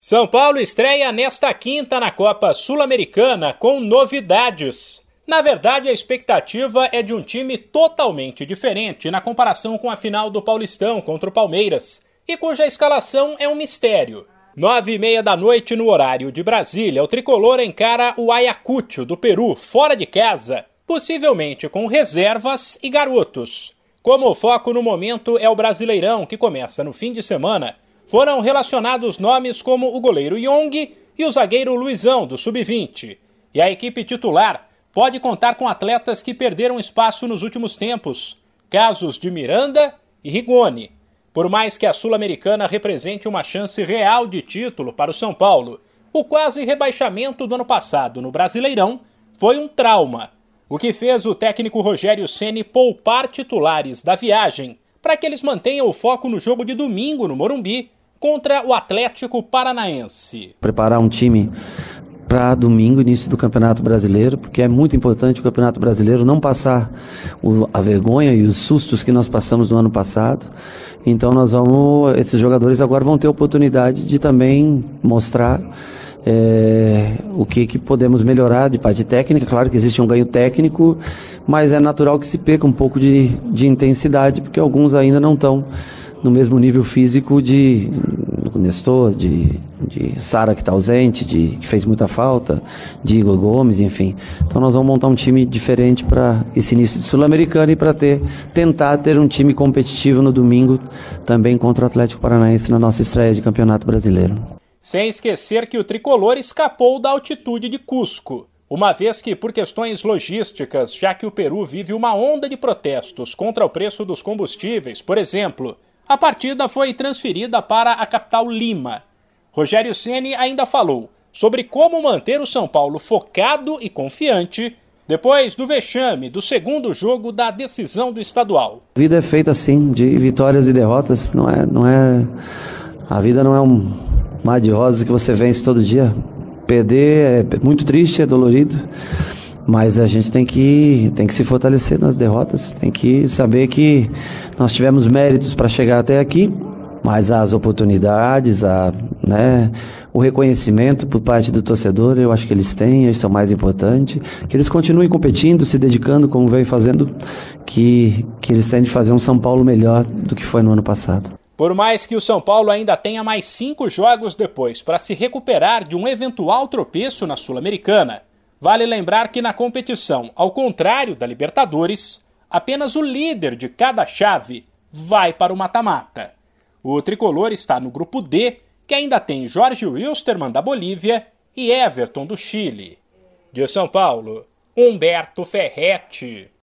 São Paulo estreia nesta quinta na Copa Sul-Americana com novidades. Na verdade, a expectativa é de um time totalmente diferente na comparação com a final do Paulistão contra o Palmeiras, e cuja escalação é um mistério. Nove e meia da noite no horário de Brasília, o tricolor encara o Ayacucho do Peru fora de casa, possivelmente com reservas e garotos. Como o foco no momento é o Brasileirão, que começa no fim de semana, foram relacionados nomes como o goleiro Yong e o zagueiro Luizão, do Sub-20. E a equipe titular pode contar com atletas que perderam espaço nos últimos tempos, casos de Miranda e Rigoni. Por mais que a Sul-Americana represente uma chance real de título para o São Paulo, o quase rebaixamento do ano passado no Brasileirão foi um trauma, o que fez o técnico Rogério Ceni poupar titulares da viagem para que eles mantenham o foco no jogo de domingo no Morumbi contra o Atlético Paranaense. Preparar um time para domingo, início do Campeonato Brasileiro, porque é muito importante o Campeonato Brasileiro não passar o, a vergonha e os sustos que nós passamos no ano passado. Então nós vamos, esses jogadores agora vão ter oportunidade de também mostrar é, o que, que podemos melhorar de parte técnica. Claro que existe um ganho técnico, mas é natural que se perca um pouco de, de intensidade, porque alguns ainda não estão no mesmo nível físico de Nestor, de, de Sara que está ausente, de que fez muita falta, de Igor Gomes, enfim. Então nós vamos montar um time diferente para esse início de Sul-Americana e para ter tentar ter um time competitivo no domingo também contra o Atlético Paranaense na nossa estreia de Campeonato Brasileiro. Sem esquecer que o tricolor escapou da altitude de Cusco. Uma vez que, por questões logísticas, já que o Peru vive uma onda de protestos contra o preço dos combustíveis, por exemplo, a partida foi transferida para a capital Lima. Rogério Ceni ainda falou sobre como manter o São Paulo focado e confiante depois do vexame do segundo jogo da decisão do estadual. A vida é feita assim, de vitórias e derrotas, não é, não é a vida não é um mar de rosas que você vence todo dia. Perder é muito triste, é dolorido. Mas a gente tem que, tem que se fortalecer nas derrotas, tem que saber que nós tivemos méritos para chegar até aqui, mas as oportunidades, a, né, o reconhecimento por parte do torcedor, eu acho que eles têm, isso é o mais importante. Que eles continuem competindo, se dedicando como vem fazendo, que, que eles têm de fazer um São Paulo melhor do que foi no ano passado. Por mais que o São Paulo ainda tenha mais cinco jogos depois para se recuperar de um eventual tropeço na Sul-Americana, Vale lembrar que na competição, ao contrário da Libertadores, apenas o líder de cada chave vai para o mata-mata. O tricolor está no grupo D, que ainda tem Jorge Wilstermann da Bolívia e Everton do Chile. De São Paulo, Humberto Ferretti.